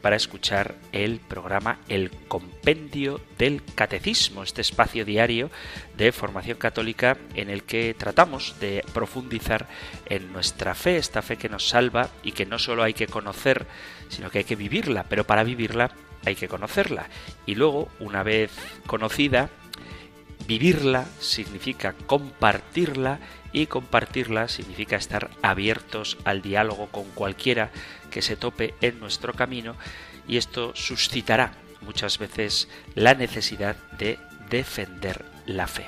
para escuchar el programa El Compendio del Catecismo, este espacio diario de formación católica en el que tratamos de profundizar en nuestra fe, esta fe que nos salva y que no solo hay que conocer, sino que hay que vivirla, pero para vivirla hay que conocerla. Y luego, una vez conocida, vivirla significa compartirla y compartirla significa estar abiertos al diálogo con cualquiera que se tope en nuestro camino y esto suscitará muchas veces la necesidad de defender la fe.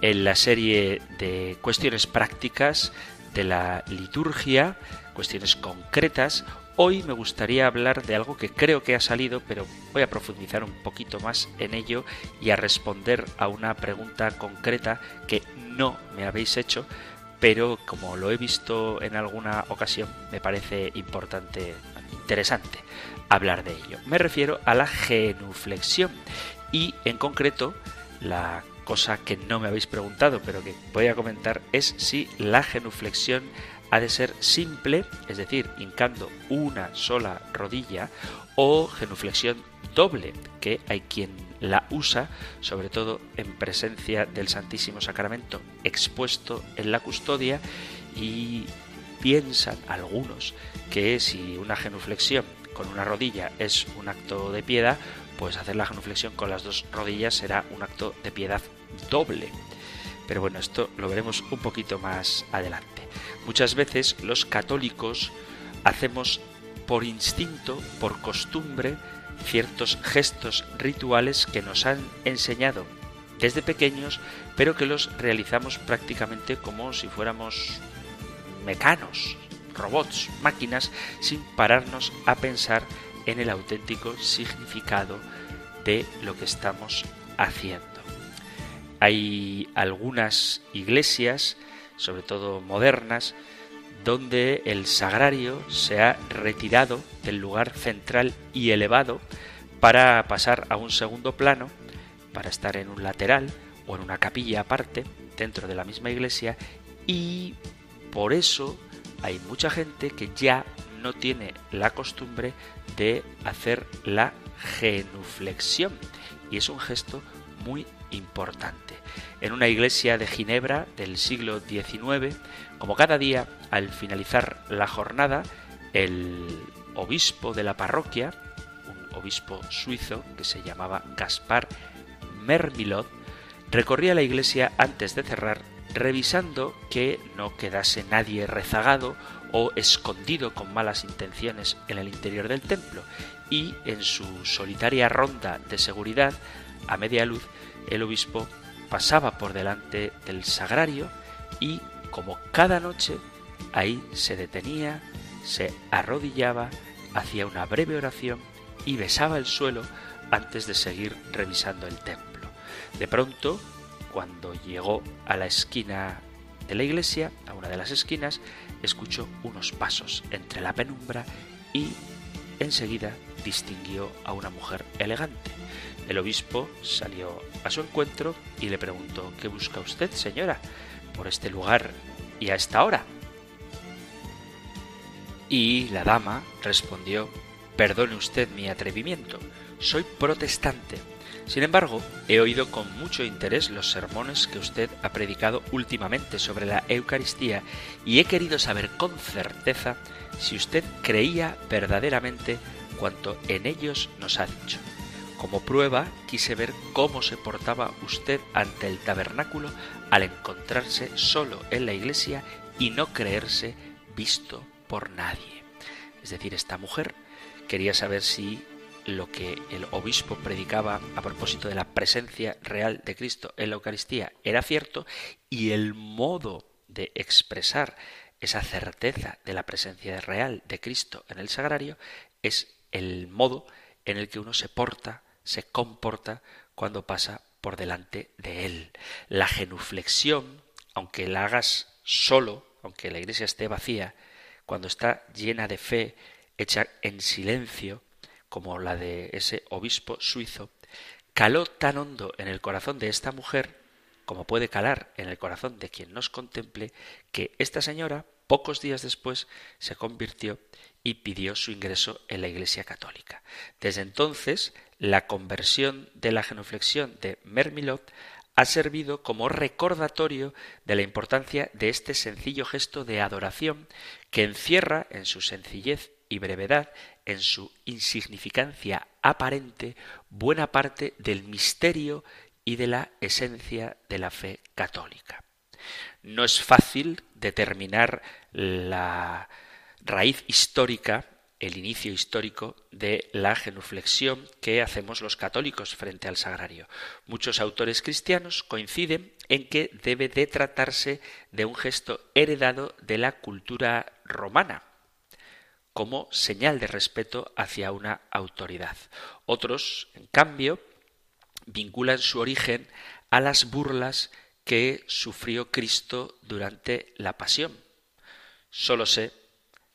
En la serie de cuestiones prácticas de la liturgia, cuestiones concretas, Hoy me gustaría hablar de algo que creo que ha salido, pero voy a profundizar un poquito más en ello y a responder a una pregunta concreta que no me habéis hecho, pero como lo he visto en alguna ocasión, me parece importante, interesante hablar de ello. Me refiero a la genuflexión y en concreto la cosa que no me habéis preguntado, pero que voy a comentar es si la genuflexión ha de ser simple, es decir, hincando una sola rodilla, o genuflexión doble, que hay quien la usa, sobre todo en presencia del Santísimo Sacramento expuesto en la custodia, y piensan algunos que si una genuflexión con una rodilla es un acto de piedad, pues hacer la genuflexión con las dos rodillas será un acto de piedad doble. Pero bueno, esto lo veremos un poquito más adelante. Muchas veces los católicos hacemos por instinto, por costumbre, ciertos gestos rituales que nos han enseñado desde pequeños, pero que los realizamos prácticamente como si fuéramos mecanos, robots, máquinas, sin pararnos a pensar en el auténtico significado de lo que estamos haciendo. Hay algunas iglesias sobre todo modernas, donde el sagrario se ha retirado del lugar central y elevado para pasar a un segundo plano, para estar en un lateral o en una capilla aparte dentro de la misma iglesia y por eso hay mucha gente que ya no tiene la costumbre de hacer la genuflexión. Y es un gesto muy importante. En una iglesia de Ginebra del siglo XIX, como cada día, al finalizar la jornada, el obispo de la parroquia, un obispo suizo que se llamaba Gaspar Mermilot, recorría la iglesia antes de cerrar, revisando que no quedase nadie rezagado o escondido con malas intenciones en el interior del templo, y en su solitaria ronda de seguridad, a media luz, el obispo pasaba por delante del sagrario y, como cada noche, ahí se detenía, se arrodillaba, hacía una breve oración y besaba el suelo antes de seguir revisando el templo. De pronto, cuando llegó a la esquina de la iglesia, a una de las esquinas, escuchó unos pasos entre la penumbra y enseguida distinguió a una mujer elegante. El obispo salió a su encuentro y le preguntó ¿Qué busca usted, señora, por este lugar y a esta hora? Y la dama respondió Perdone usted mi atrevimiento, soy protestante. Sin embargo, he oído con mucho interés los sermones que usted ha predicado últimamente sobre la Eucaristía y he querido saber con certeza si usted creía verdaderamente cuanto en ellos nos ha dicho. Como prueba quise ver cómo se portaba usted ante el tabernáculo al encontrarse solo en la iglesia y no creerse visto por nadie. Es decir, esta mujer quería saber si lo que el obispo predicaba a propósito de la presencia real de Cristo en la Eucaristía era cierto y el modo de expresar esa certeza de la presencia real de Cristo en el sagrario es el modo en el que uno se porta se comporta cuando pasa por delante de Él. La genuflexión, aunque la hagas solo, aunque la iglesia esté vacía, cuando está llena de fe, hecha en silencio, como la de ese obispo suizo, caló tan hondo en el corazón de esta mujer, como puede calar en el corazón de quien nos contemple, que esta señora, pocos días después, se convirtió y pidió su ingreso en la Iglesia Católica. Desde entonces, la conversión de la genuflexión de Mermilot ha servido como recordatorio de la importancia de este sencillo gesto de adoración que encierra en su sencillez y brevedad, en su insignificancia aparente, buena parte del misterio y de la esencia de la fe católica. No es fácil determinar la raíz histórica el inicio histórico de la genuflexión que hacemos los católicos frente al sagrario. Muchos autores cristianos coinciden en que debe de tratarse de un gesto heredado de la cultura romana como señal de respeto hacia una autoridad. Otros, en cambio, vinculan su origen a las burlas que sufrió Cristo durante la pasión. Solo sé,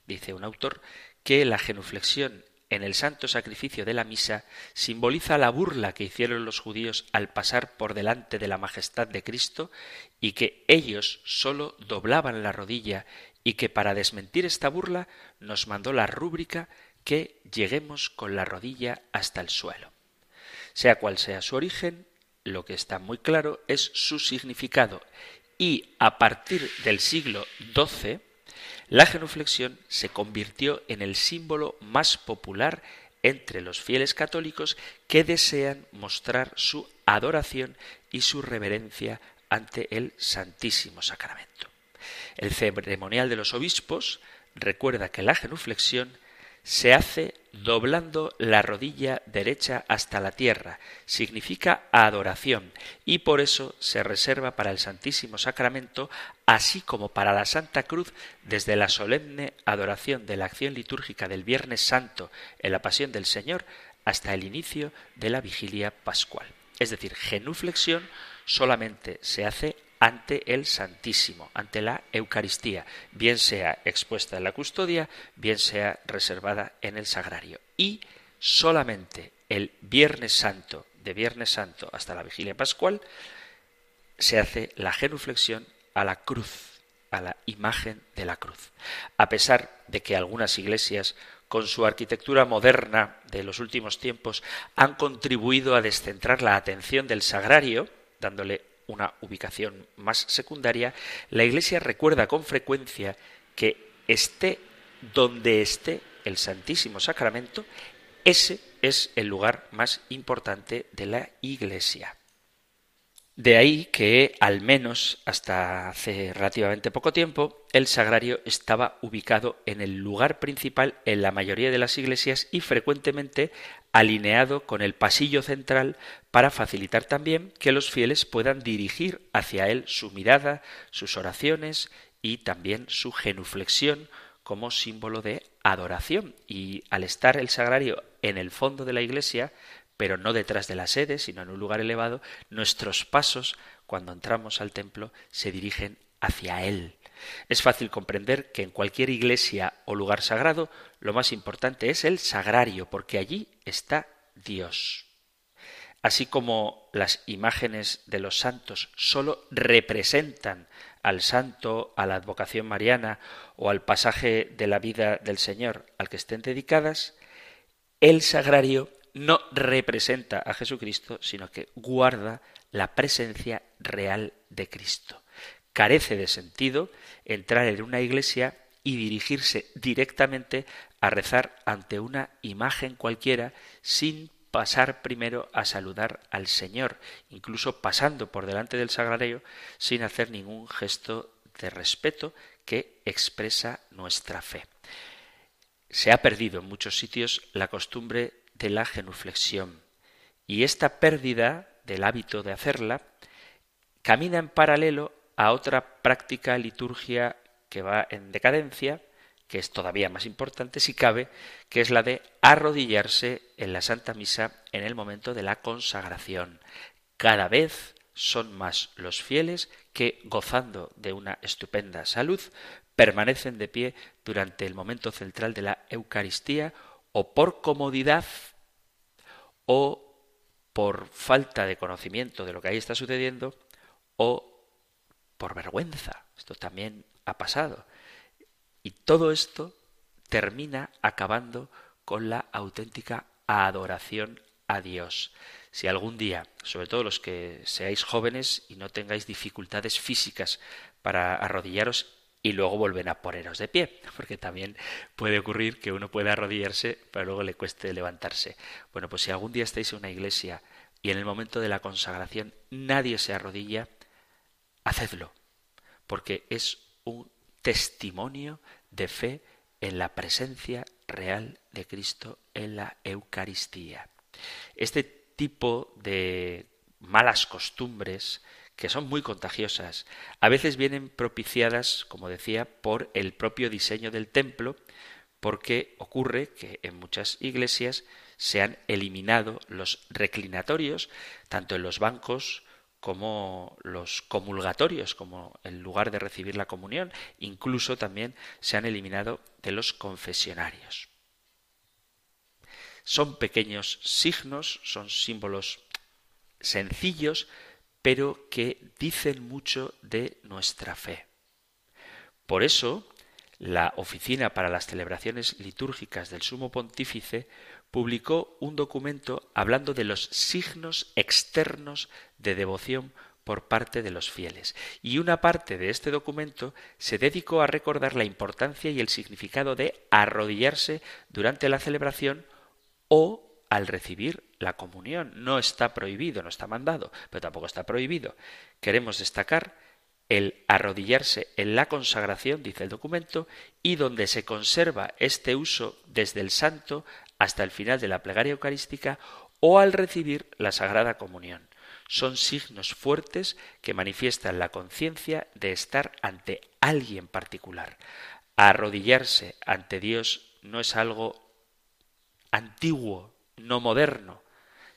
dice un autor, que la genuflexión en el santo sacrificio de la misa simboliza la burla que hicieron los judíos al pasar por delante de la majestad de Cristo y que ellos sólo doblaban la rodilla y que para desmentir esta burla nos mandó la rúbrica que lleguemos con la rodilla hasta el suelo. Sea cual sea su origen, lo que está muy claro es su significado y a partir del siglo XII la genuflexión se convirtió en el símbolo más popular entre los fieles católicos que desean mostrar su adoración y su reverencia ante el Santísimo Sacramento. El ceremonial de los obispos recuerda que la genuflexión se hace doblando la rodilla derecha hasta la tierra. Significa adoración y por eso se reserva para el Santísimo Sacramento, así como para la Santa Cruz, desde la solemne adoración de la acción litúrgica del Viernes Santo en la Pasión del Señor hasta el inicio de la vigilia pascual. Es decir, genuflexión solamente se hace ante el Santísimo, ante la Eucaristía, bien sea expuesta en la custodia, bien sea reservada en el sagrario. Y solamente el Viernes Santo, de Viernes Santo hasta la vigilia pascual, se hace la genuflexión a la cruz, a la imagen de la cruz. A pesar de que algunas iglesias con su arquitectura moderna de los últimos tiempos han contribuido a descentrar la atención del sagrario, dándole una ubicación más secundaria, la Iglesia recuerda con frecuencia que esté donde esté el Santísimo Sacramento, ese es el lugar más importante de la Iglesia. De ahí que, al menos hasta hace relativamente poco tiempo, el sagrario estaba ubicado en el lugar principal en la mayoría de las iglesias y frecuentemente alineado con el pasillo central para facilitar también que los fieles puedan dirigir hacia él su mirada, sus oraciones y también su genuflexión como símbolo de adoración. Y al estar el sagrario en el fondo de la iglesia, pero no detrás de la sede, sino en un lugar elevado, nuestros pasos, cuando entramos al templo, se dirigen hacia Él. Es fácil comprender que en cualquier iglesia o lugar sagrado lo más importante es el sagrario, porque allí está Dios. Así como las imágenes de los santos sólo representan al santo, a la advocación mariana o al pasaje de la vida del Señor al que estén dedicadas, el sagrario no representa a Jesucristo, sino que guarda la presencia real de Cristo. Carece de sentido entrar en una iglesia y dirigirse directamente a rezar ante una imagen cualquiera sin pasar primero a saludar al Señor, incluso pasando por delante del sagrario sin hacer ningún gesto de respeto que expresa nuestra fe. Se ha perdido en muchos sitios la costumbre la genuflexión. Y esta pérdida del hábito de hacerla camina en paralelo a otra práctica liturgia que va en decadencia, que es todavía más importante si cabe, que es la de arrodillarse en la Santa Misa en el momento de la consagración. Cada vez son más los fieles que, gozando de una estupenda salud, permanecen de pie durante el momento central de la Eucaristía o por comodidad o por falta de conocimiento de lo que ahí está sucediendo o por vergüenza. Esto también ha pasado. Y todo esto termina acabando con la auténtica adoración a Dios. Si algún día, sobre todo los que seáis jóvenes y no tengáis dificultades físicas para arrodillaros y luego volver a poneros de pie, porque también puede ocurrir que uno pueda arrodillarse, pero luego le cueste levantarse. Bueno, pues si algún día estáis en una iglesia y en el momento de la consagración nadie se arrodilla, hacedlo, porque es un testimonio de fe en la presencia real de Cristo en la Eucaristía. Este tipo de malas costumbres que son muy contagiosas, a veces vienen propiciadas, como decía, por el propio diseño del templo, porque ocurre que en muchas iglesias se han eliminado los reclinatorios, tanto en los bancos como los comulgatorios, como el lugar de recibir la comunión, incluso también se han eliminado de los confesionarios. Son pequeños signos, son símbolos sencillos, pero que dicen mucho de nuestra fe. Por eso, la Oficina para las Celebraciones Litúrgicas del Sumo Pontífice publicó un documento hablando de los signos externos de devoción por parte de los fieles. Y una parte de este documento se dedicó a recordar la importancia y el significado de arrodillarse durante la celebración o al recibir la comunión. No está prohibido, no está mandado, pero tampoco está prohibido. Queremos destacar el arrodillarse en la consagración, dice el documento, y donde se conserva este uso desde el santo hasta el final de la plegaria eucarística o al recibir la Sagrada Comunión. Son signos fuertes que manifiestan la conciencia de estar ante alguien particular. Arrodillarse ante Dios no es algo antiguo, no moderno,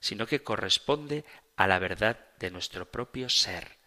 sino que corresponde a la verdad de nuestro propio ser.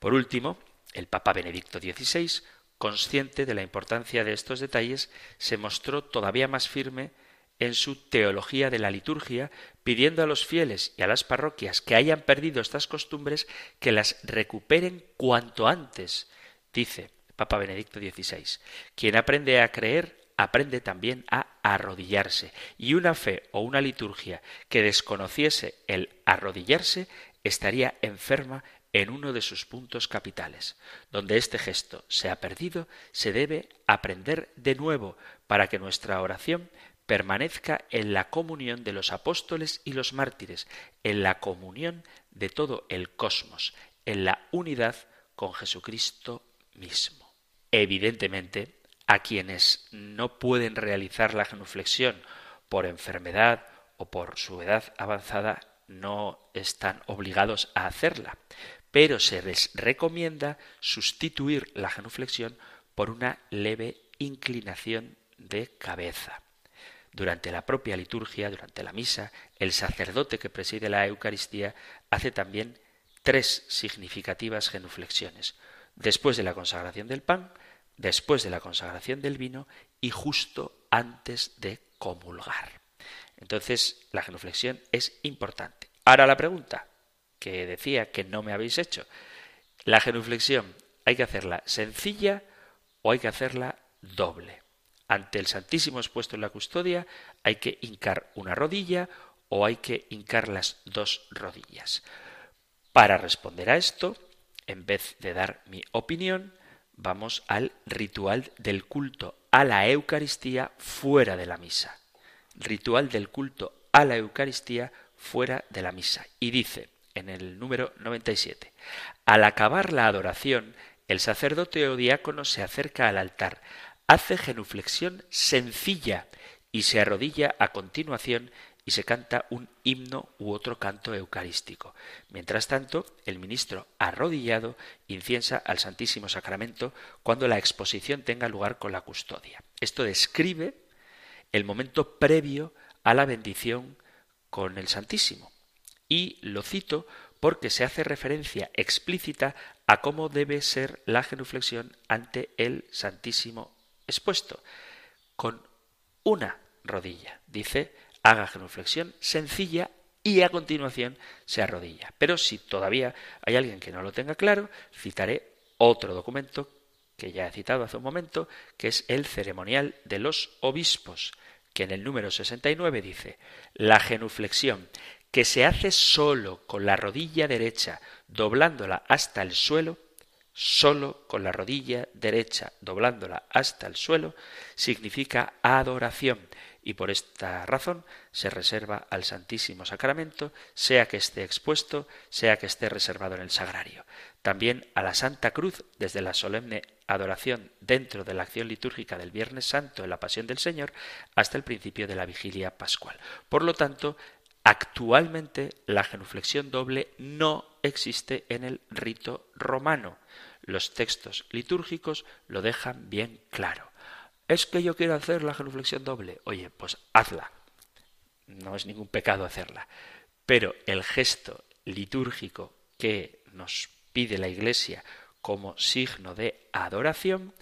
Por último, el Papa Benedicto XVI, consciente de la importancia de estos detalles, se mostró todavía más firme en su teología de la liturgia, pidiendo a los fieles y a las parroquias que hayan perdido estas costumbres que las recuperen cuanto antes. Dice Papa Benedicto XVI, quien aprende a creer aprende también a arrodillarse, y una fe o una liturgia que desconociese el arrodillarse estaría enferma en uno de sus puntos capitales. Donde este gesto se ha perdido, se debe aprender de nuevo para que nuestra oración permanezca en la comunión de los apóstoles y los mártires, en la comunión de todo el cosmos, en la unidad con Jesucristo mismo. Evidentemente, a quienes no pueden realizar la genuflexión por enfermedad o por su edad avanzada, no están obligados a hacerla, pero se les recomienda sustituir la genuflexión por una leve inclinación de cabeza. Durante la propia liturgia, durante la misa, el sacerdote que preside la Eucaristía hace también tres significativas genuflexiones. Después de la consagración del pan, después de la consagración del vino y justo antes de comulgar. Entonces, la genuflexión es importante. Ahora la pregunta que decía que no me habéis hecho. La genuflexión, ¿hay que hacerla sencilla o hay que hacerla doble? ante el Santísimo expuesto en la custodia, hay que hincar una rodilla o hay que hincar las dos rodillas. Para responder a esto, en vez de dar mi opinión, vamos al ritual del culto a la Eucaristía fuera de la misa. Ritual del culto a la Eucaristía fuera de la misa. Y dice en el número 97, al acabar la adoración, el sacerdote o diácono se acerca al altar, hace genuflexión sencilla y se arrodilla a continuación y se canta un himno u otro canto eucarístico. Mientras tanto, el ministro arrodillado inciensa al Santísimo Sacramento cuando la exposición tenga lugar con la custodia. Esto describe el momento previo a la bendición con el Santísimo. Y lo cito porque se hace referencia explícita a cómo debe ser la genuflexión ante el Santísimo expuesto, con una rodilla. Dice, haga genuflexión sencilla y a continuación se arrodilla. Pero si todavía hay alguien que no lo tenga claro, citaré otro documento que ya he citado hace un momento, que es el ceremonial de los obispos, que en el número 69 dice, la genuflexión, que se hace solo con la rodilla derecha, doblándola hasta el suelo, solo con la rodilla derecha, doblándola hasta el suelo, significa adoración, y por esta razón se reserva al Santísimo Sacramento, sea que esté expuesto, sea que esté reservado en el sagrario. También a la Santa Cruz, desde la solemne adoración dentro de la acción litúrgica del Viernes Santo en la Pasión del Señor hasta el principio de la vigilia pascual. Por lo tanto, actualmente la genuflexión doble no existe en el rito romano. Los textos litúrgicos lo dejan bien claro. Es que yo quiero hacer la genuflexión doble. Oye, pues hazla. No es ningún pecado hacerla. Pero el gesto litúrgico que nos pide la Iglesia como signo de adoración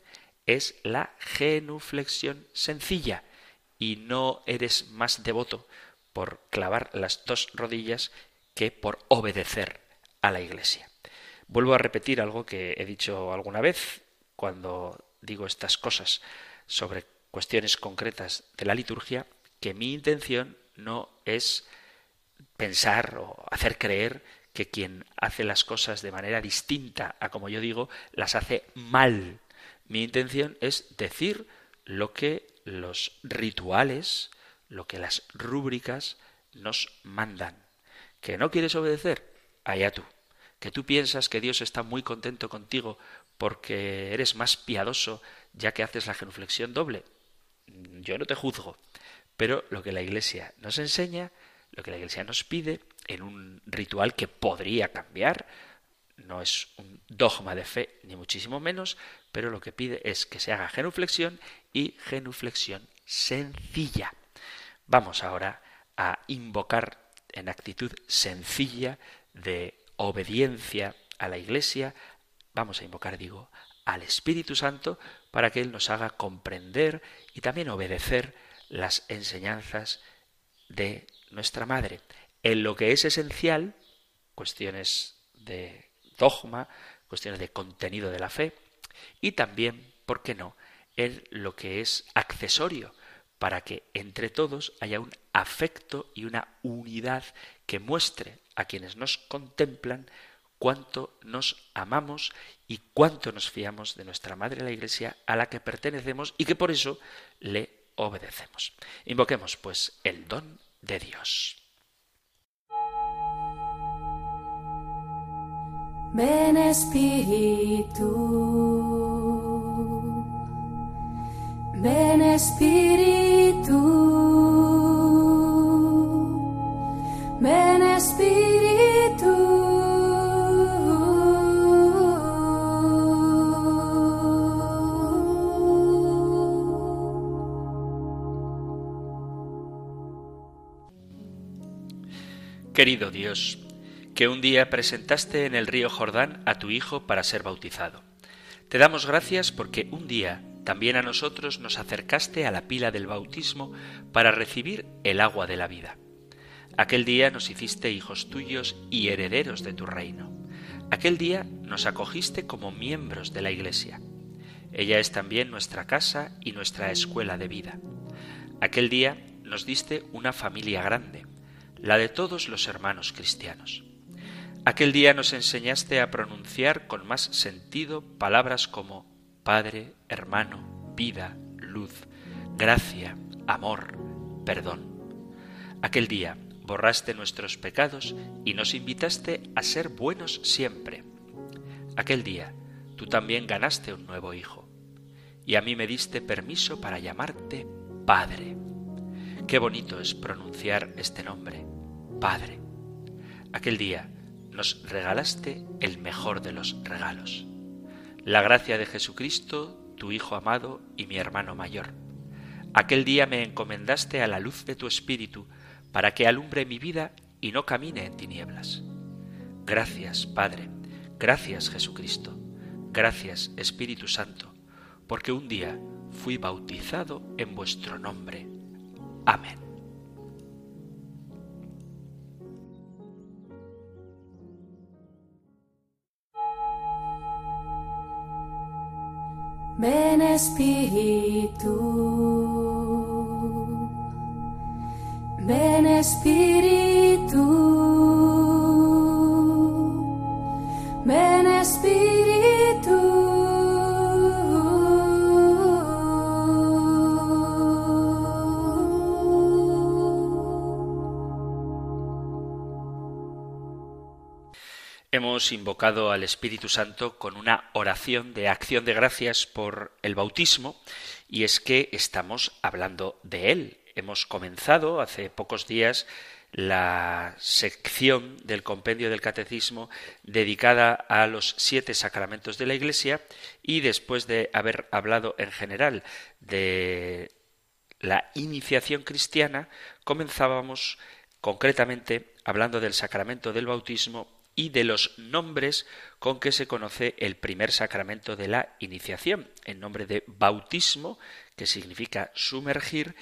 es la genuflexión sencilla y no eres más devoto por clavar las dos rodillas que por obedecer a la Iglesia. Vuelvo a repetir algo que he dicho alguna vez cuando digo estas cosas sobre cuestiones concretas de la liturgia que mi intención no es pensar o hacer creer que quien hace las cosas de manera distinta a como yo digo, las hace mal. Mi intención es decir lo que los rituales, lo que las rúbricas nos mandan. ¿Que no quieres obedecer? Allá tú. ¿Que tú piensas que Dios está muy contento contigo porque eres más piadoso ya que haces la genuflexión doble. Yo no te juzgo, pero lo que la Iglesia nos enseña, lo que la Iglesia nos pide, en un ritual que podría cambiar, no es un dogma de fe, ni muchísimo menos, pero lo que pide es que se haga genuflexión y genuflexión sencilla. Vamos ahora a invocar en actitud sencilla de obediencia a la Iglesia, vamos a invocar, digo, al Espíritu Santo para que Él nos haga comprender y también obedecer las enseñanzas de nuestra Madre. En lo que es esencial, cuestiones de dogma, cuestiones de contenido de la fe, y también, ¿por qué no?, en lo que es accesorio, para que entre todos haya un afecto y una unidad que muestre a quienes nos contemplan cuánto nos amamos y cuánto nos fiamos de nuestra Madre la Iglesia a la que pertenecemos y que por eso le obedecemos. Invoquemos pues el don de Dios. Ven Espíritu, ven Espíritu, ven Espíritu. Querido Dios, que un día presentaste en el río Jordán a tu Hijo para ser bautizado. Te damos gracias porque un día también a nosotros nos acercaste a la pila del bautismo para recibir el agua de la vida. Aquel día nos hiciste hijos tuyos y herederos de tu reino. Aquel día nos acogiste como miembros de la Iglesia. Ella es también nuestra casa y nuestra escuela de vida. Aquel día nos diste una familia grande la de todos los hermanos cristianos. Aquel día nos enseñaste a pronunciar con más sentido palabras como Padre, hermano, vida, luz, gracia, amor, perdón. Aquel día borraste nuestros pecados y nos invitaste a ser buenos siempre. Aquel día tú también ganaste un nuevo hijo y a mí me diste permiso para llamarte Padre. Qué bonito es pronunciar este nombre, Padre. Aquel día nos regalaste el mejor de los regalos. La gracia de Jesucristo, tu Hijo amado y mi hermano mayor. Aquel día me encomendaste a la luz de tu Espíritu para que alumbre mi vida y no camine en tinieblas. Gracias, Padre. Gracias, Jesucristo. Gracias, Espíritu Santo, porque un día fui bautizado en vuestro nombre. Amén. Ven Espíritu, ven Espíritu, ven Espíritu. Hemos invocado al Espíritu Santo con una oración de acción de gracias por el bautismo y es que estamos hablando de él. Hemos comenzado hace pocos días la sección del compendio del catecismo dedicada a los siete sacramentos de la Iglesia y después de haber hablado en general de la iniciación cristiana, comenzábamos concretamente hablando del sacramento del bautismo y de los nombres con que se conoce el primer sacramento de la iniciación, en nombre de bautismo, que significa sumergir,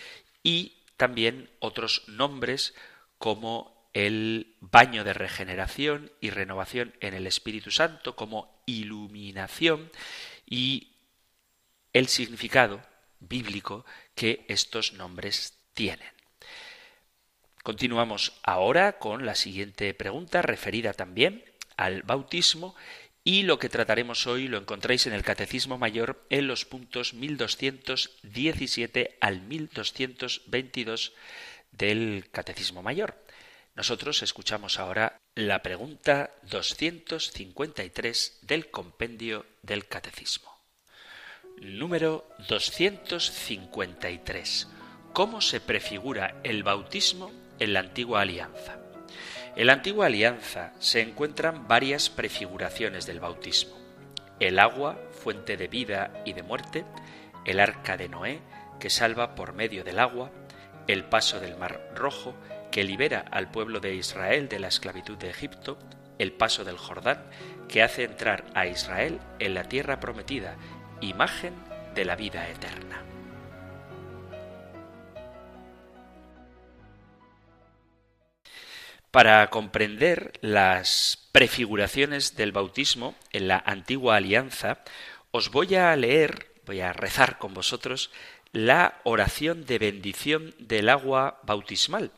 y también otros nombres como el baño de regeneración y renovación en el Espíritu Santo, como iluminación, y el significado bíblico que estos nombres tienen. Continuamos ahora con la siguiente pregunta referida también al bautismo y lo que trataremos hoy lo encontráis en el Catecismo Mayor en los puntos 1217 al 1222 del Catecismo Mayor. Nosotros escuchamos ahora la pregunta 253 del compendio del Catecismo. Número 253. ¿Cómo se prefigura el bautismo en la antigua alianza. En la antigua alianza se encuentran varias prefiguraciones del bautismo. El agua, fuente de vida y de muerte, el arca de Noé, que salva por medio del agua, el paso del mar rojo, que libera al pueblo de Israel de la esclavitud de Egipto, el paso del Jordán, que hace entrar a Israel en la tierra prometida, imagen de la vida eterna. Para comprender las prefiguraciones del bautismo en la antigua alianza, os voy a leer, voy a rezar con vosotros, la oración de bendición del agua bautismal,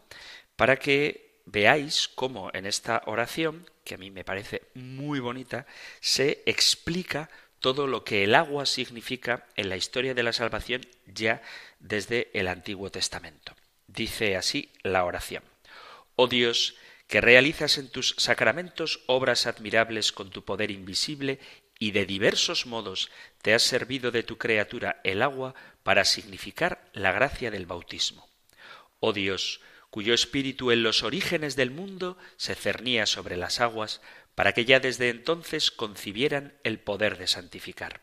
para que veáis cómo en esta oración, que a mí me parece muy bonita, se explica todo lo que el agua significa en la historia de la salvación ya desde el Antiguo Testamento. Dice así la oración. Oh Dios, que realizas en tus sacramentos obras admirables con tu poder invisible y de diversos modos te has servido de tu criatura el agua para significar la gracia del bautismo. Oh Dios, cuyo espíritu en los orígenes del mundo se cernía sobre las aguas, para que ya desde entonces concibieran el poder de santificar.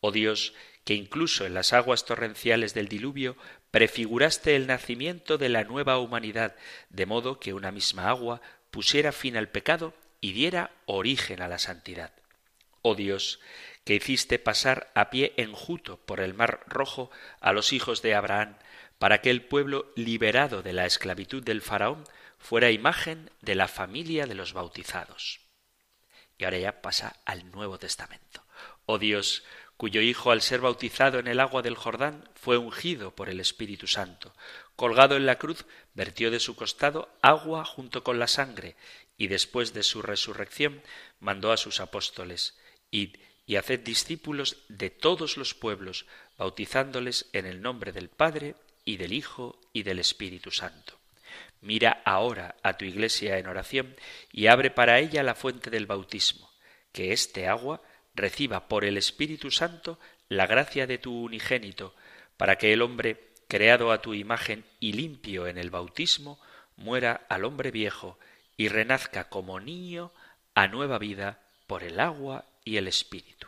Oh Dios, que incluso en las aguas torrenciales del diluvio prefiguraste el nacimiento de la nueva humanidad, de modo que una misma agua pusiera fin al pecado y diera origen a la santidad. Oh Dios, que hiciste pasar a pie enjuto por el mar rojo a los hijos de Abraham, para que el pueblo liberado de la esclavitud del faraón fuera imagen de la familia de los bautizados. Y ahora ya pasa al Nuevo Testamento. Oh Dios, cuyo Hijo al ser bautizado en el agua del Jordán fue ungido por el Espíritu Santo. Colgado en la cruz, vertió de su costado agua junto con la sangre, y después de su resurrección mandó a sus apóstoles, Id y haced discípulos de todos los pueblos, bautizándoles en el nombre del Padre, y del Hijo, y del Espíritu Santo. Mira ahora a tu iglesia en oración, y abre para ella la fuente del bautismo, que este agua reciba por el Espíritu Santo la gracia de tu unigénito, para que el hombre, creado a tu imagen y limpio en el bautismo, muera al hombre viejo y renazca como niño a nueva vida por el agua y el Espíritu.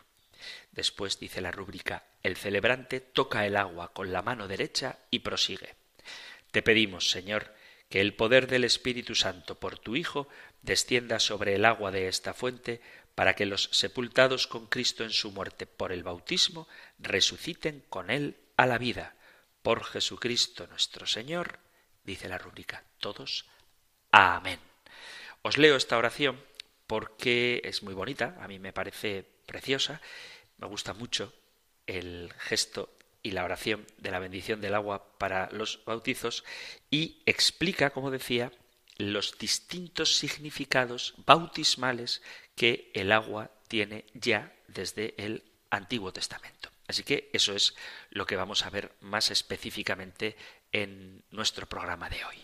Después dice la rúbrica, el celebrante toca el agua con la mano derecha y prosigue. Te pedimos, Señor, que el poder del Espíritu Santo por tu Hijo descienda sobre el agua de esta fuente, para que los sepultados con Cristo en su muerte por el bautismo resuciten con Él a la vida. Por Jesucristo nuestro Señor, dice la rúbrica. Todos. Amén. Os leo esta oración porque es muy bonita, a mí me parece preciosa, me gusta mucho el gesto y la oración de la bendición del agua para los bautizos y explica, como decía, los distintos significados bautismales que el agua tiene ya desde el Antiguo Testamento. Así que eso es lo que vamos a ver más específicamente en nuestro programa de hoy.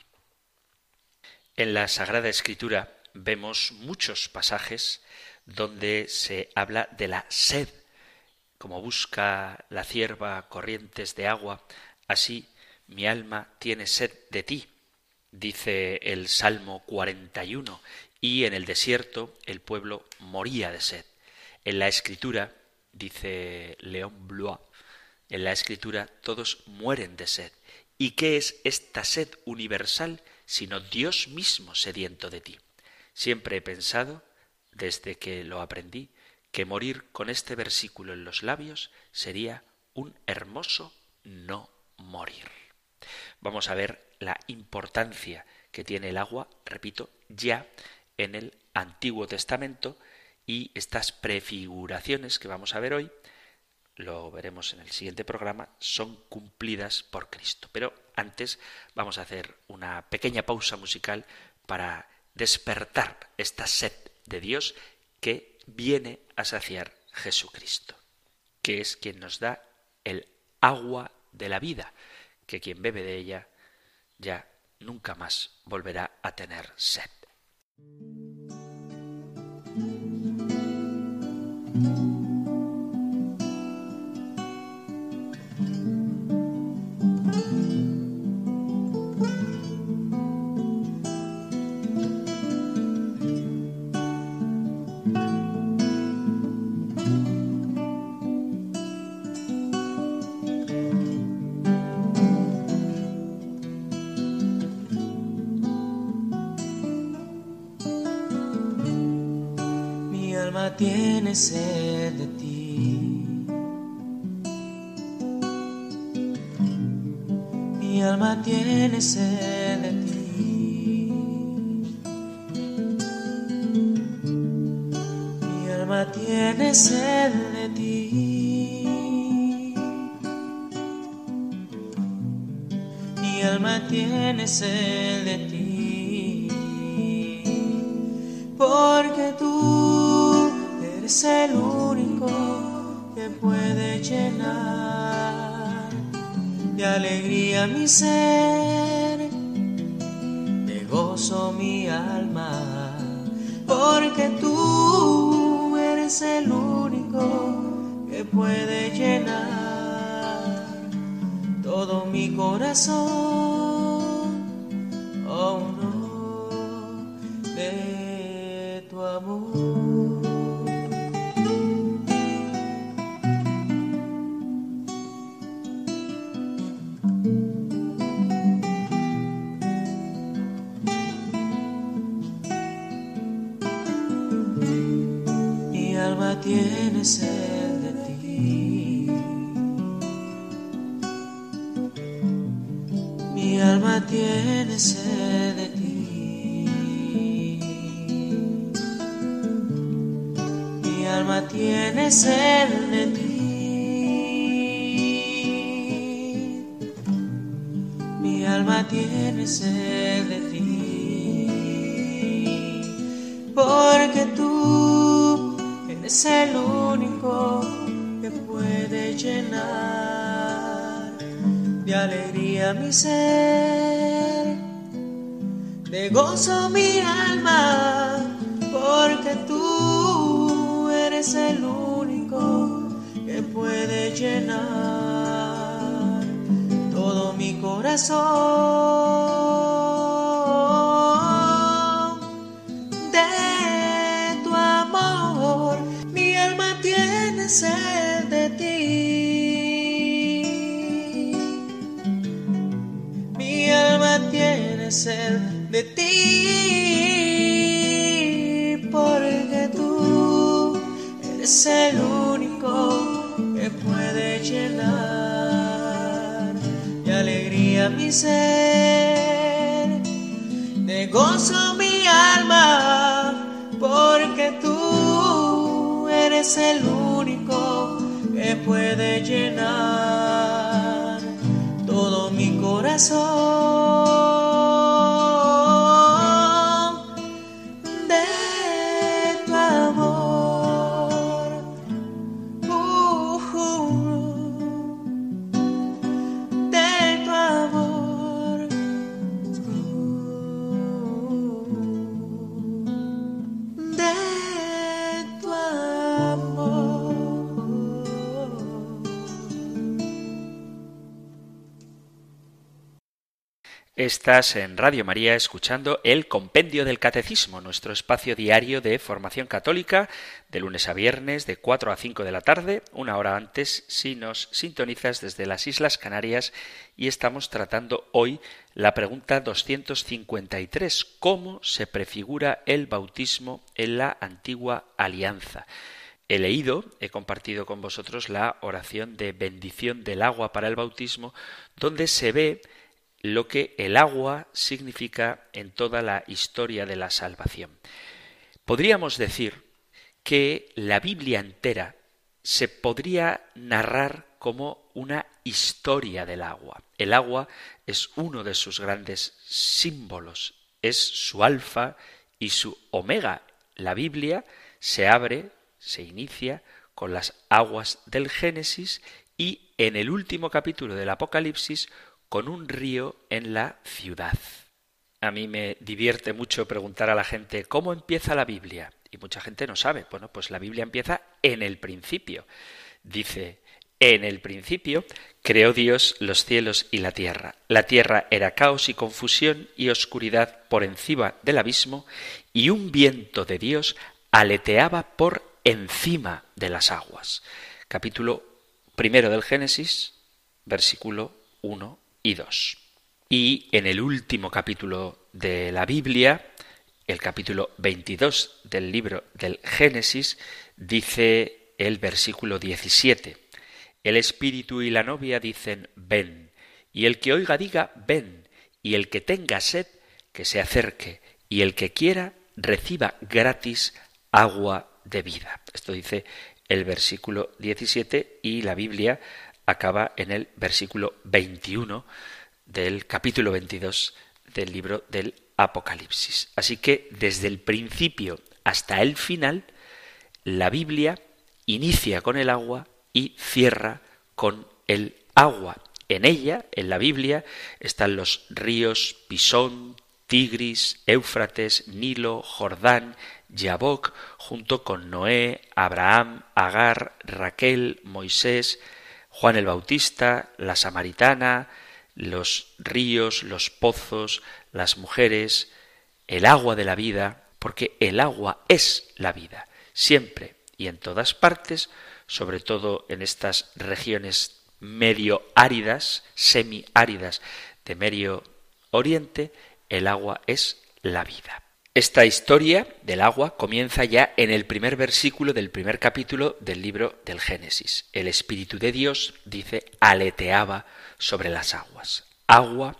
En la Sagrada Escritura vemos muchos pasajes donde se habla de la sed como busca la cierva corrientes de agua, así mi alma tiene sed de ti, dice el Salmo 41, y en el desierto el pueblo moría de sed. En la escritura, dice León Blois, en la escritura todos mueren de sed. ¿Y qué es esta sed universal sino Dios mismo sediento de ti? Siempre he pensado, desde que lo aprendí, que morir con este versículo en los labios sería un hermoso no morir. Vamos a ver la importancia que tiene el agua, repito, ya en el Antiguo Testamento y estas prefiguraciones que vamos a ver hoy, lo veremos en el siguiente programa, son cumplidas por Cristo. Pero antes vamos a hacer una pequeña pausa musical para despertar esta sed de Dios que viene a saciar Jesucristo, que es quien nos da el agua de la vida, que quien bebe de ella ya nunca más volverá a tener sed. Tiene sed de ti. Mi alma tiene sed de ti. Mi alma tiene sed de ti. Mi alma tiene sed de ti. Porque tú es el único que puede llenar de alegría mi ser, de gozo mi alma, porque tú eres el único que puede llenar todo mi corazón. Puede llenar todo mi corazón. sed de ti. Mi alma tiene sed De gozo mi alma, porque tú eres el único que puede Estás en Radio María escuchando el Compendio del Catecismo, nuestro espacio diario de formación católica, de lunes a viernes, de 4 a 5 de la tarde, una hora antes si nos sintonizas desde las Islas Canarias, y estamos tratando hoy la pregunta 253, ¿cómo se prefigura el bautismo en la antigua alianza? He leído, he compartido con vosotros la oración de bendición del agua para el bautismo, donde se ve lo que el agua significa en toda la historia de la salvación. Podríamos decir que la Biblia entera se podría narrar como una historia del agua. El agua es uno de sus grandes símbolos, es su alfa y su omega. La Biblia se abre, se inicia con las aguas del Génesis y en el último capítulo del Apocalipsis con un río en la ciudad. A mí me divierte mucho preguntar a la gente cómo empieza la Biblia. Y mucha gente no sabe. Bueno, pues la Biblia empieza en el principio. Dice, en el principio creó Dios los cielos y la tierra. La tierra era caos y confusión y oscuridad por encima del abismo, y un viento de Dios aleteaba por encima de las aguas. Capítulo primero del Génesis, versículo 1 y Y en el último capítulo de la Biblia, el capítulo 22 del libro del Génesis, dice el versículo 17, El Espíritu y la novia dicen, ven, y el que oiga diga, ven, y el que tenga sed, que se acerque, y el que quiera, reciba gratis agua de vida. Esto dice el versículo 17 y la Biblia acaba en el versículo 21 del capítulo 22 del libro del Apocalipsis. Así que desde el principio hasta el final, la Biblia inicia con el agua y cierra con el agua. En ella, en la Biblia, están los ríos Pisón, Tigris, Éufrates, Nilo, Jordán, Yabok, junto con Noé, Abraham, Agar, Raquel, Moisés, Juan el Bautista, la Samaritana, los ríos, los pozos, las mujeres, el agua de la vida, porque el agua es la vida, siempre y en todas partes, sobre todo en estas regiones medio áridas, semi-áridas de Medio Oriente, el agua es la vida. Esta historia del agua comienza ya en el primer versículo del primer capítulo del libro del Génesis. El Espíritu de Dios, dice, aleteaba sobre las aguas. Agua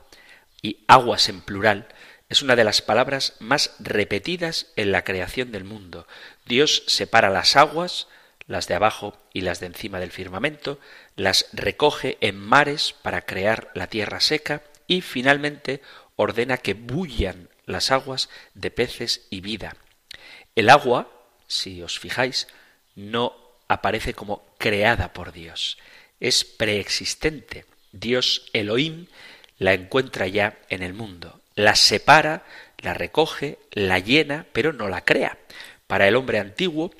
y aguas en plural es una de las palabras más repetidas en la creación del mundo. Dios separa las aguas, las de abajo y las de encima del firmamento, las recoge en mares para crear la tierra seca y finalmente ordena que bullan las aguas de peces y vida. El agua, si os fijáis, no aparece como creada por Dios, es preexistente. Dios Elohim la encuentra ya en el mundo, la separa, la recoge, la llena, pero no la crea. Para el hombre antiguo,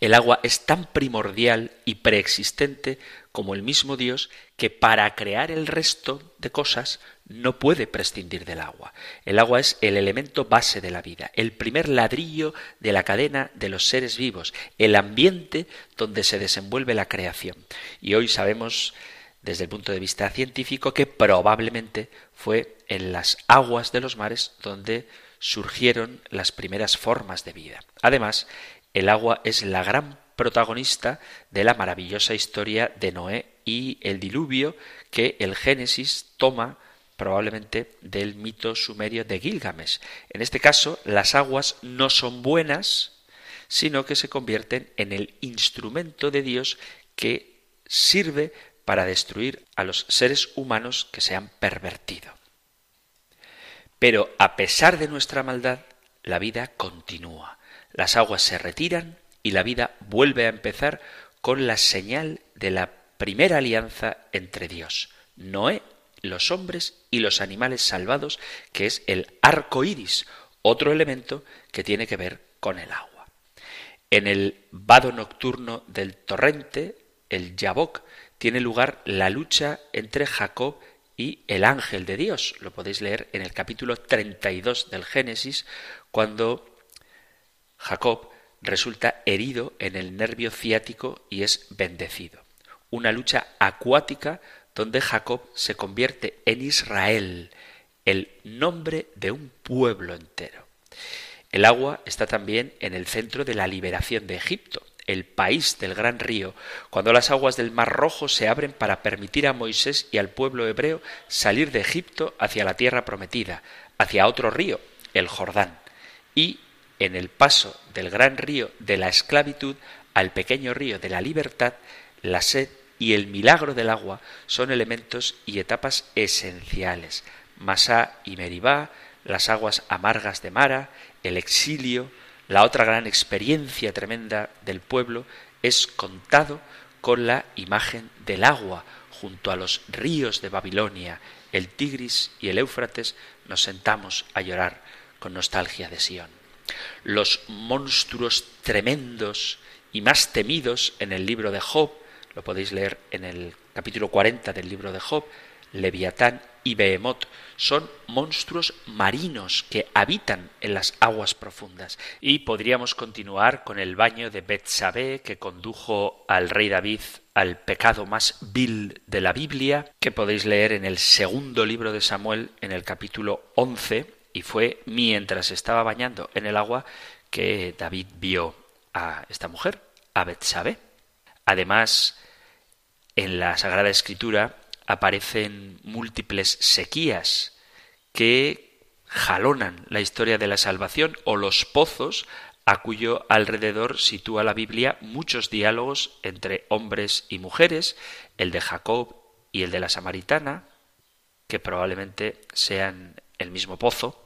el agua es tan primordial y preexistente como el mismo Dios que para crear el resto de cosas no puede prescindir del agua. El agua es el elemento base de la vida, el primer ladrillo de la cadena de los seres vivos, el ambiente donde se desenvuelve la creación. Y hoy sabemos, desde el punto de vista científico, que probablemente fue en las aguas de los mares donde surgieron las primeras formas de vida. Además, el agua es la gran protagonista de la maravillosa historia de Noé y el diluvio que el Génesis toma probablemente del mito sumerio de Gilgamesh. En este caso, las aguas no son buenas, sino que se convierten en el instrumento de Dios que sirve para destruir a los seres humanos que se han pervertido. Pero a pesar de nuestra maldad, la vida continúa. Las aguas se retiran y la vida vuelve a empezar con la señal de la primera alianza entre Dios, Noé, los hombres y los animales salvados, que es el arco iris, otro elemento que tiene que ver con el agua. En el vado nocturno del torrente, el Yabok, tiene lugar la lucha entre Jacob y el ángel de Dios. Lo podéis leer en el capítulo 32 del Génesis, cuando Jacob resulta herido en el nervio ciático y es bendecido. Una lucha acuática donde Jacob se convierte en Israel, el nombre de un pueblo entero. El agua está también en el centro de la liberación de Egipto, el país del gran río, cuando las aguas del Mar Rojo se abren para permitir a Moisés y al pueblo hebreo salir de Egipto hacia la tierra prometida, hacia otro río, el Jordán, y en el paso del gran río de la esclavitud al pequeño río de la libertad, la sed y el milagro del agua son elementos y etapas esenciales. Masá y Meribá, las aguas amargas de Mara, el exilio, la otra gran experiencia tremenda del pueblo es contado con la imagen del agua junto a los ríos de Babilonia, el Tigris y el Éufrates, nos sentamos a llorar con nostalgia de Sión los monstruos tremendos y más temidos en el libro de Job, lo podéis leer en el capítulo 40 del libro de Job, Leviatán y Behemoth son monstruos marinos que habitan en las aguas profundas. Y podríamos continuar con el baño de Betsabé que condujo al rey David al pecado más vil de la Biblia, que podéis leer en el segundo libro de Samuel, en el capítulo 11, y fue mientras estaba bañando en el agua que David vio a esta mujer, a Betsabé. Además, en la Sagrada Escritura aparecen múltiples sequías que jalonan la historia de la salvación o los pozos a cuyo alrededor sitúa la Biblia muchos diálogos entre hombres y mujeres, el de Jacob y el de la Samaritana, que probablemente sean el mismo pozo,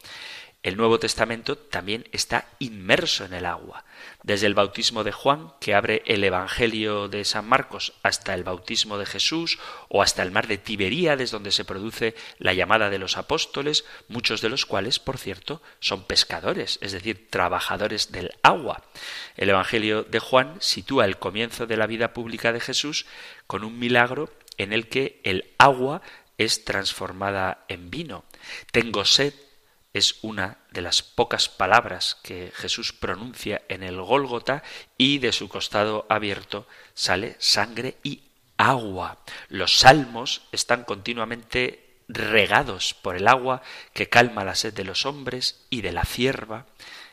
el Nuevo Testamento también está inmerso en el agua. Desde el bautismo de Juan, que abre el Evangelio de San Marcos, hasta el bautismo de Jesús, o hasta el mar de Tiberíades, donde se produce la llamada de los apóstoles, muchos de los cuales, por cierto, son pescadores, es decir, trabajadores del agua. El Evangelio de Juan sitúa el comienzo de la vida pública de Jesús con un milagro en el que el agua es transformada en vino. Tengo sed es una de las pocas palabras que Jesús pronuncia en el Gólgota y de su costado abierto sale sangre y agua. Los salmos están continuamente regados por el agua que calma la sed de los hombres y de la cierva.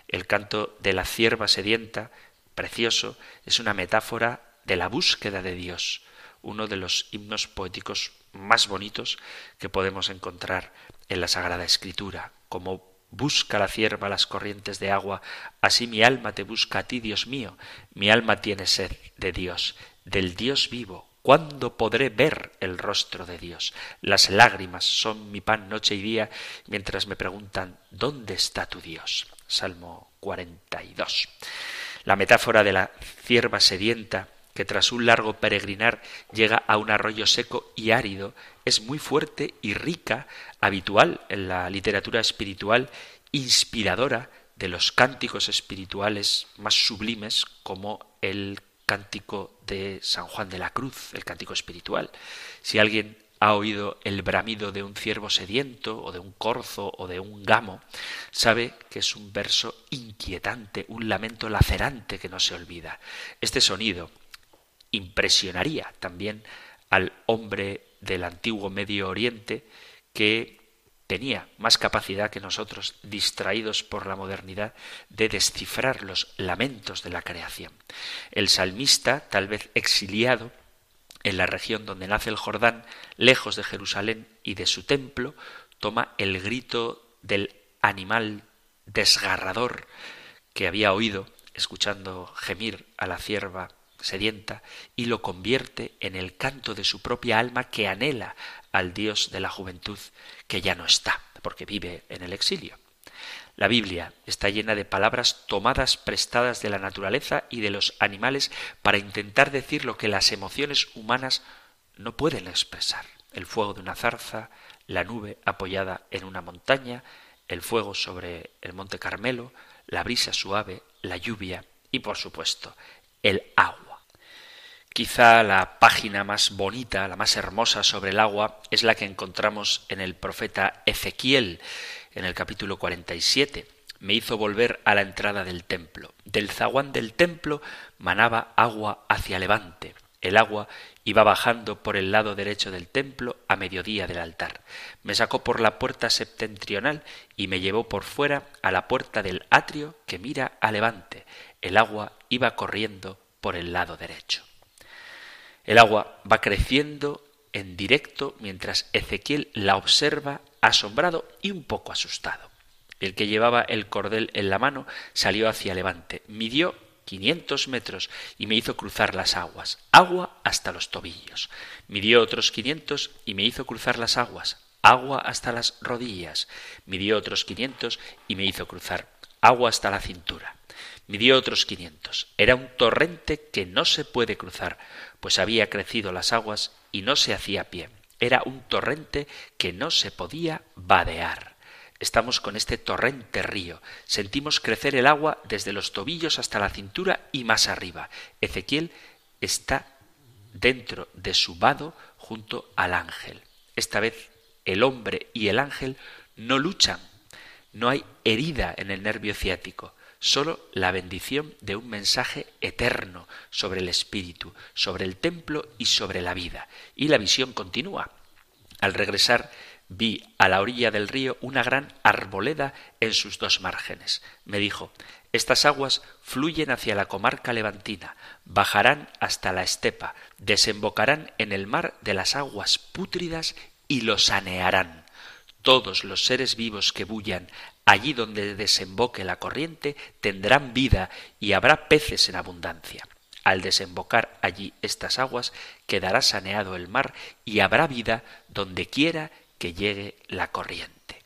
El canto de la cierva sedienta, precioso, es una metáfora de la búsqueda de Dios, uno de los himnos poéticos más bonitos que podemos encontrar en la Sagrada Escritura, como busca la cierva las corrientes de agua, así mi alma te busca a ti, Dios mío, mi alma tiene sed de Dios, del Dios vivo. ¿Cuándo podré ver el rostro de Dios? Las lágrimas son mi pan noche y día mientras me preguntan ¿dónde está tu Dios? Salmo 42. La metáfora de la cierva sedienta que tras un largo peregrinar llega a un arroyo seco y árido, es muy fuerte y rica, habitual en la literatura espiritual, inspiradora de los cánticos espirituales más sublimes como el cántico de San Juan de la Cruz, el cántico espiritual. Si alguien ha oído el bramido de un ciervo sediento o de un corzo o de un gamo, sabe que es un verso inquietante, un lamento lacerante que no se olvida. Este sonido impresionaría también al hombre del antiguo Medio Oriente que tenía más capacidad que nosotros, distraídos por la modernidad, de descifrar los lamentos de la creación. El salmista, tal vez exiliado en la región donde nace el Jordán, lejos de Jerusalén y de su templo, toma el grito del animal desgarrador que había oído escuchando gemir a la cierva sedienta y lo convierte en el canto de su propia alma que anhela al Dios de la juventud que ya no está, porque vive en el exilio. La Biblia está llena de palabras tomadas prestadas de la naturaleza y de los animales para intentar decir lo que las emociones humanas no pueden expresar. El fuego de una zarza, la nube apoyada en una montaña, el fuego sobre el monte Carmelo, la brisa suave, la lluvia y, por supuesto, el agua. Quizá la página más bonita, la más hermosa sobre el agua es la que encontramos en el profeta Ezequiel, en el capítulo 47. Me hizo volver a la entrada del templo. Del zaguán del templo manaba agua hacia levante. El agua iba bajando por el lado derecho del templo a mediodía del altar. Me sacó por la puerta septentrional y me llevó por fuera a la puerta del atrio que mira a levante. El agua iba corriendo por el lado derecho. El agua va creciendo en directo mientras Ezequiel la observa asombrado y un poco asustado. El que llevaba el cordel en la mano salió hacia levante, midió quinientos metros y me hizo cruzar las aguas, agua hasta los tobillos. Midió otros quinientos y me hizo cruzar las aguas, agua hasta las rodillas. Midió otros quinientos y me hizo cruzar agua hasta la cintura. Midió otros quinientos. Era un torrente que no se puede cruzar, pues había crecido las aguas y no se hacía pie. Era un torrente que no se podía vadear. Estamos con este torrente río. Sentimos crecer el agua desde los tobillos hasta la cintura y más arriba. Ezequiel está dentro de su vado junto al ángel. Esta vez el hombre y el ángel no luchan. No hay herida en el nervio ciático, solo la bendición de un mensaje eterno sobre el espíritu, sobre el templo y sobre la vida. Y la visión continúa. Al regresar Vi a la orilla del río una gran arboleda en sus dos márgenes. Me dijo Estas aguas fluyen hacia la comarca levantina, bajarán hasta la estepa, desembocarán en el mar de las aguas pútridas y lo sanearán. Todos los seres vivos que bullan allí donde desemboque la corriente tendrán vida y habrá peces en abundancia. Al desembocar allí estas aguas quedará saneado el mar y habrá vida donde quiera que llegue la corriente.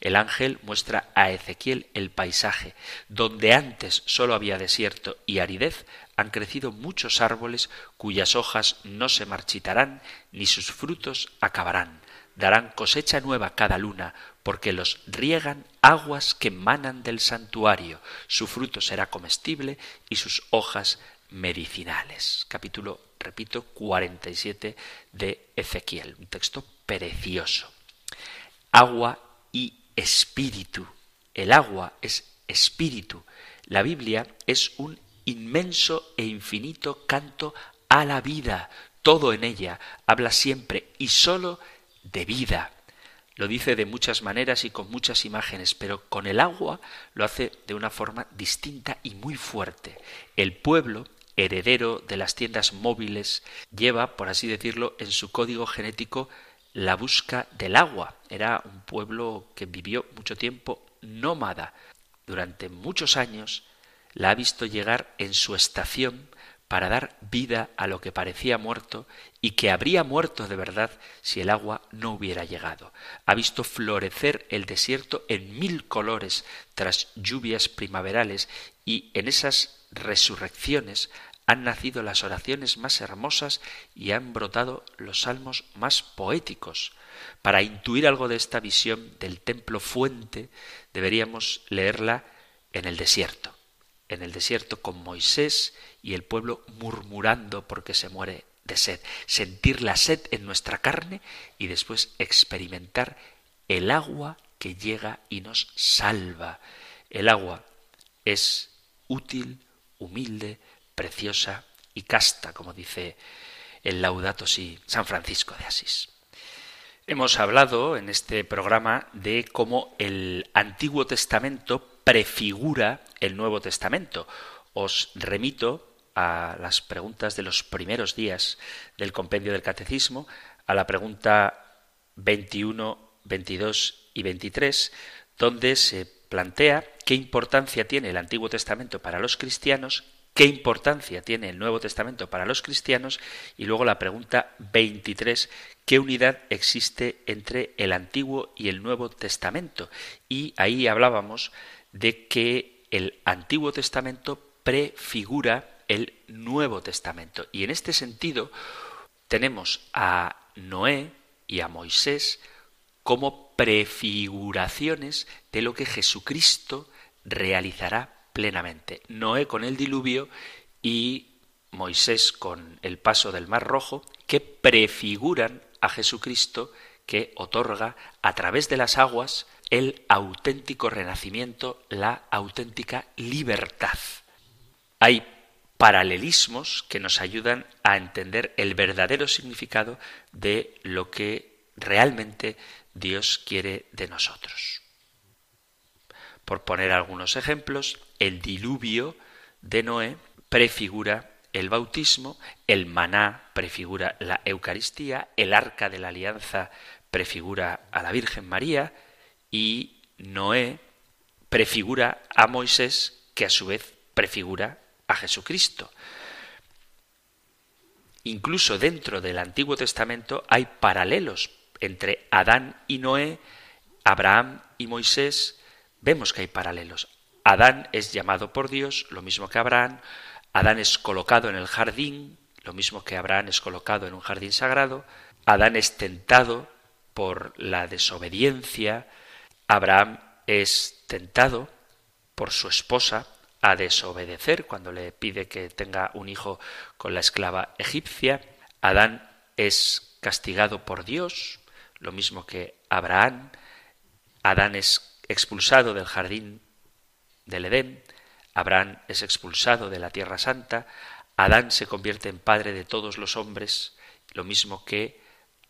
El ángel muestra a Ezequiel el paisaje, donde antes sólo había desierto y aridez, han crecido muchos árboles cuyas hojas no se marchitarán ni sus frutos acabarán. Darán cosecha nueva cada luna, porque los riegan aguas que manan del santuario. Su fruto será comestible y sus hojas medicinales. Capítulo, repito, 47 de Ezequiel. Un texto precioso agua y espíritu. El agua es espíritu. La Biblia es un inmenso e infinito canto a la vida. Todo en ella habla siempre y sólo de vida. Lo dice de muchas maneras y con muchas imágenes, pero con el agua lo hace de una forma distinta y muy fuerte. El pueblo, heredero de las tiendas móviles, lleva, por así decirlo, en su código genético la busca del agua. Era un pueblo que vivió mucho tiempo nómada. Durante muchos años la ha visto llegar en su estación para dar vida a lo que parecía muerto y que habría muerto de verdad si el agua no hubiera llegado. Ha visto florecer el desierto en mil colores tras lluvias primaverales y en esas resurrecciones han nacido las oraciones más hermosas y han brotado los salmos más poéticos. Para intuir algo de esta visión del templo fuente, deberíamos leerla en el desierto. En el desierto con Moisés y el pueblo murmurando porque se muere de sed. Sentir la sed en nuestra carne y después experimentar el agua que llega y nos salva. El agua es útil, humilde, preciosa y casta, como dice el Laudato Si San Francisco de Asís. Hemos hablado en este programa de cómo el Antiguo Testamento prefigura el Nuevo Testamento. Os remito a las preguntas de los primeros días del compendio del Catecismo, a la pregunta 21 22 y 23, donde se plantea qué importancia tiene el Antiguo Testamento para los cristianos, qué importancia tiene el Nuevo Testamento para los cristianos y luego la pregunta 23, qué unidad existe entre el Antiguo y el Nuevo Testamento. Y ahí hablábamos de que el Antiguo Testamento prefigura el Nuevo Testamento. Y en este sentido tenemos a Noé y a Moisés como prefiguraciones de lo que Jesucristo realizará plenamente. Noé con el diluvio y Moisés con el paso del Mar Rojo, que prefiguran a Jesucristo que otorga a través de las aguas el auténtico renacimiento, la auténtica libertad. Hay paralelismos que nos ayudan a entender el verdadero significado de lo que realmente Dios quiere de nosotros. Por poner algunos ejemplos, el diluvio de Noé prefigura el bautismo, el maná prefigura la Eucaristía, el arca de la alianza prefigura a la Virgen María y Noé prefigura a Moisés, que a su vez prefigura a Jesucristo. Incluso dentro del Antiguo Testamento hay paralelos entre Adán y Noé, Abraham y Moisés. Vemos que hay paralelos. Adán es llamado por Dios, lo mismo que Abraham. Adán es colocado en el jardín, lo mismo que Abraham es colocado en un jardín sagrado. Adán es tentado por la desobediencia. Abraham es tentado por su esposa a desobedecer cuando le pide que tenga un hijo con la esclava egipcia. Adán es castigado por Dios, lo mismo que Abraham. Adán es expulsado del jardín del Edén. Abraham es expulsado de la Tierra Santa. Adán se convierte en padre de todos los hombres, lo mismo que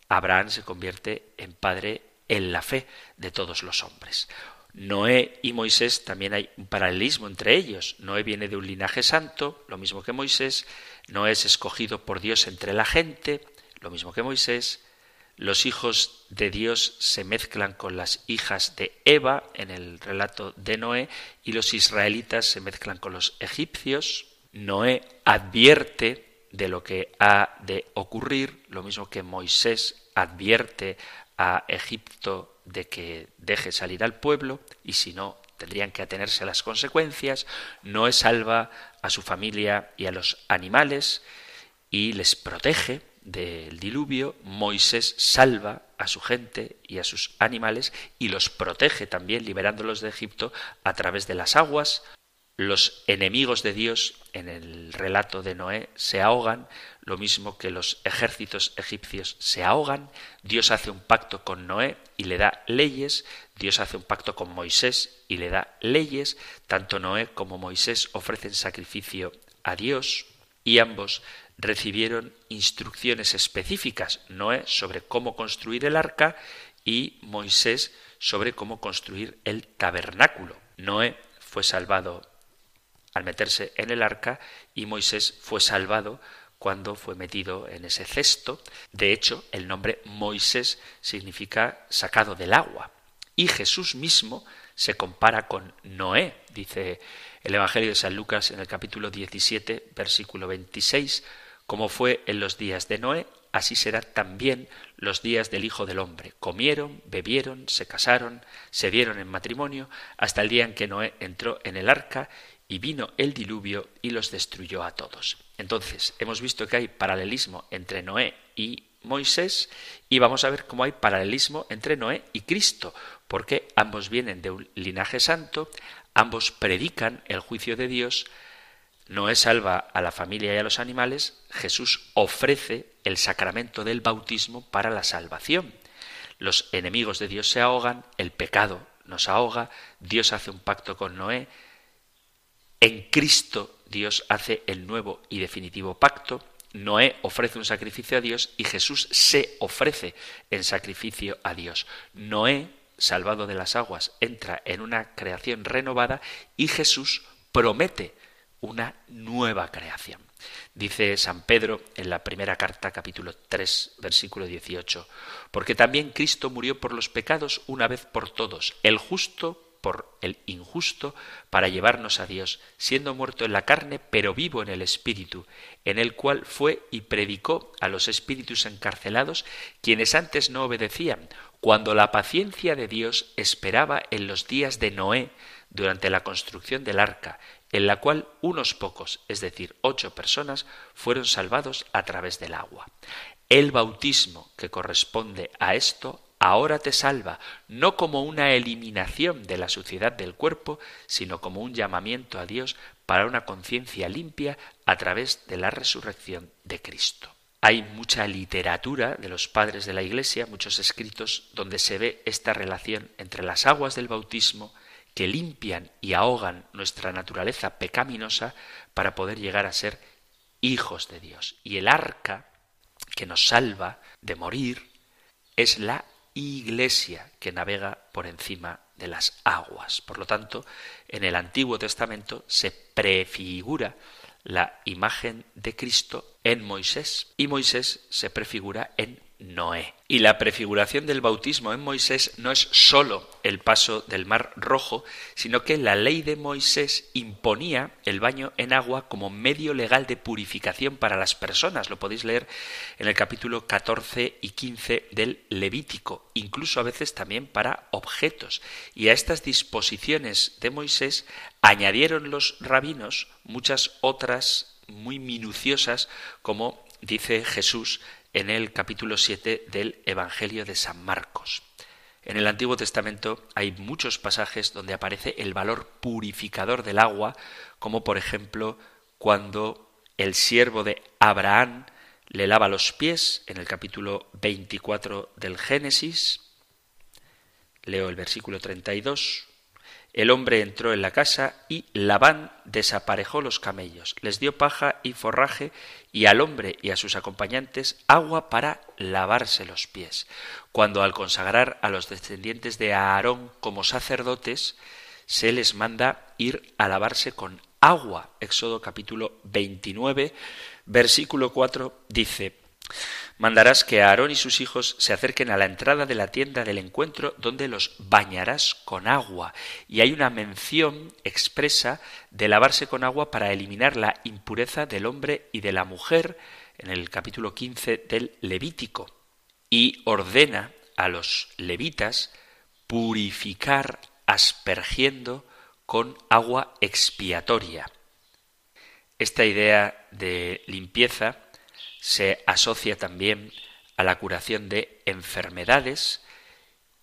Abraham se convierte en padre en la fe de todos los hombres. Noé y Moisés también hay un paralelismo entre ellos. Noé viene de un linaje santo, lo mismo que Moisés. Noé es escogido por Dios entre la gente, lo mismo que Moisés. Los hijos de Dios se mezclan con las hijas de Eva en el relato de Noé y los israelitas se mezclan con los egipcios. Noé advierte de lo que ha de ocurrir, lo mismo que Moisés advierte a Egipto de que deje salir al pueblo y si no tendrían que atenerse a las consecuencias, Noé salva a su familia y a los animales y les protege del diluvio, Moisés salva a su gente y a sus animales y los protege también liberándolos de Egipto a través de las aguas, los enemigos de Dios en el relato de Noé se ahogan, lo mismo que los ejércitos egipcios se ahogan, Dios hace un pacto con Noé y le da leyes, Dios hace un pacto con Moisés y le da leyes, tanto Noé como Moisés ofrecen sacrificio a Dios y ambos recibieron instrucciones específicas, Noé sobre cómo construir el arca y Moisés sobre cómo construir el tabernáculo. Noé fue salvado al meterse en el arca y Moisés fue salvado cuando fue metido en ese cesto. De hecho, el nombre Moisés significa sacado del agua. Y Jesús mismo se compara con Noé, dice el Evangelio de San Lucas en el capítulo 17, versículo 26, como fue en los días de Noé, así será también los días del Hijo del Hombre. Comieron, bebieron, se casaron, se dieron en matrimonio, hasta el día en que Noé entró en el arca y vino el diluvio y los destruyó a todos. Entonces, hemos visto que hay paralelismo entre Noé y Moisés y vamos a ver cómo hay paralelismo entre Noé y Cristo, porque ambos vienen de un linaje santo, ambos predican el juicio de Dios, Noé salva a la familia y a los animales, Jesús ofrece el sacramento del bautismo para la salvación. Los enemigos de Dios se ahogan, el pecado nos ahoga, Dios hace un pacto con Noé, en Cristo Dios hace el nuevo y definitivo pacto. Noé ofrece un sacrificio a Dios y Jesús se ofrece en sacrificio a Dios. Noé, salvado de las aguas, entra en una creación renovada y Jesús promete una nueva creación. Dice San Pedro en la primera carta, capítulo 3, versículo 18, porque también Cristo murió por los pecados una vez por todos, el justo por el injusto, para llevarnos a Dios, siendo muerto en la carne, pero vivo en el Espíritu, en el cual fue y predicó a los espíritus encarcelados, quienes antes no obedecían, cuando la paciencia de Dios esperaba en los días de Noé, durante la construcción del arca, en la cual unos pocos, es decir, ocho personas, fueron salvados a través del agua. El bautismo que corresponde a esto ahora te salva, no como una eliminación de la suciedad del cuerpo, sino como un llamamiento a Dios para una conciencia limpia a través de la resurrección de Cristo. Hay mucha literatura de los padres de la Iglesia, muchos escritos, donde se ve esta relación entre las aguas del bautismo que limpian y ahogan nuestra naturaleza pecaminosa para poder llegar a ser hijos de Dios. Y el arca que nos salva de morir es la iglesia que navega por encima de las aguas. Por lo tanto, en el Antiguo Testamento se prefigura la imagen de Cristo en Moisés y Moisés se prefigura en Noé. Y la prefiguración del bautismo en Moisés no es sólo el paso del mar rojo, sino que la ley de Moisés imponía el baño en agua como medio legal de purificación para las personas. Lo podéis leer en el capítulo 14 y 15 del Levítico, incluso a veces también para objetos. Y a estas disposiciones de Moisés añadieron los rabinos muchas otras muy minuciosas, como dice Jesús en el capítulo 7 del Evangelio de San Marcos. En el Antiguo Testamento hay muchos pasajes donde aparece el valor purificador del agua, como por ejemplo cuando el siervo de Abraham le lava los pies en el capítulo 24 del Génesis. Leo el versículo 32. El hombre entró en la casa y Labán desaparejó los camellos, les dio paja y forraje y al hombre y a sus acompañantes agua para lavarse los pies. Cuando al consagrar a los descendientes de Aarón como sacerdotes, se les manda ir a lavarse con agua. Éxodo capítulo 29, versículo 4 dice, Mandarás que Aarón y sus hijos se acerquen a la entrada de la tienda del encuentro donde los bañarás con agua. Y hay una mención expresa de lavarse con agua para eliminar la impureza del hombre y de la mujer en el capítulo 15 del Levítico. Y ordena a los levitas purificar aspergiendo con agua expiatoria. Esta idea de limpieza se asocia también a la curación de enfermedades,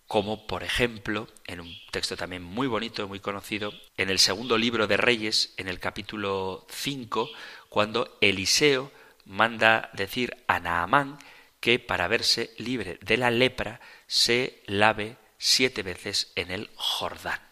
como por ejemplo, en un texto también muy bonito, muy conocido, en el segundo libro de Reyes, en el capítulo 5, cuando Eliseo manda decir a Naamán que para verse libre de la lepra se lave siete veces en el Jordán.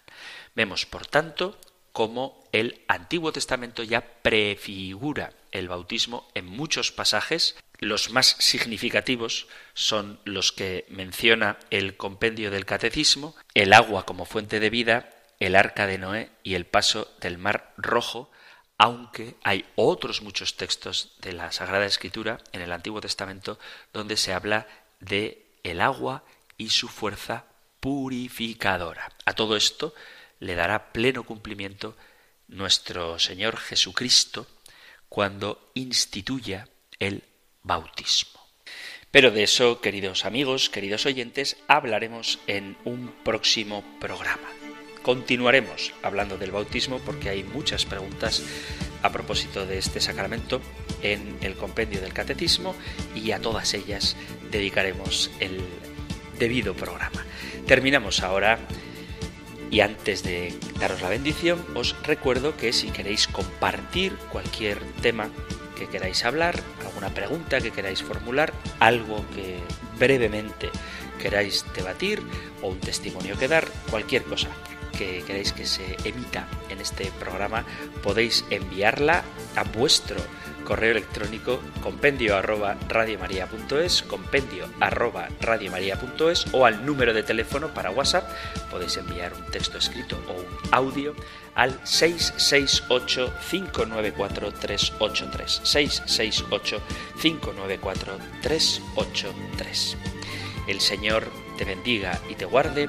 Vemos, por tanto, cómo el Antiguo Testamento ya prefigura el bautismo en muchos pasajes. Los más significativos son los que menciona el compendio del Catecismo, el agua como fuente de vida, el arca de Noé y el paso del mar rojo, aunque hay otros muchos textos de la Sagrada Escritura en el Antiguo Testamento donde se habla de el agua y su fuerza purificadora. A todo esto le dará pleno cumplimiento nuestro Señor Jesucristo cuando instituya el bautismo. Pero de eso, queridos amigos, queridos oyentes, hablaremos en un próximo programa. Continuaremos hablando del bautismo porque hay muchas preguntas a propósito de este sacramento en el compendio del catecismo y a todas ellas dedicaremos el debido programa. Terminamos ahora y antes de daros la bendición, os recuerdo que si queréis compartir cualquier tema que queráis hablar, alguna pregunta que queráis formular, algo que brevemente queráis debatir o un testimonio que dar, cualquier cosa que queráis que se emita en este programa, podéis enviarla a vuestro correo electrónico compendio arroba radiomaria.es, compendio arroba radiomaria.es o al número de teléfono para WhatsApp. Podéis enviar un texto escrito o un audio al 668-594-383. 668-594-383. El Señor te bendiga y te guarde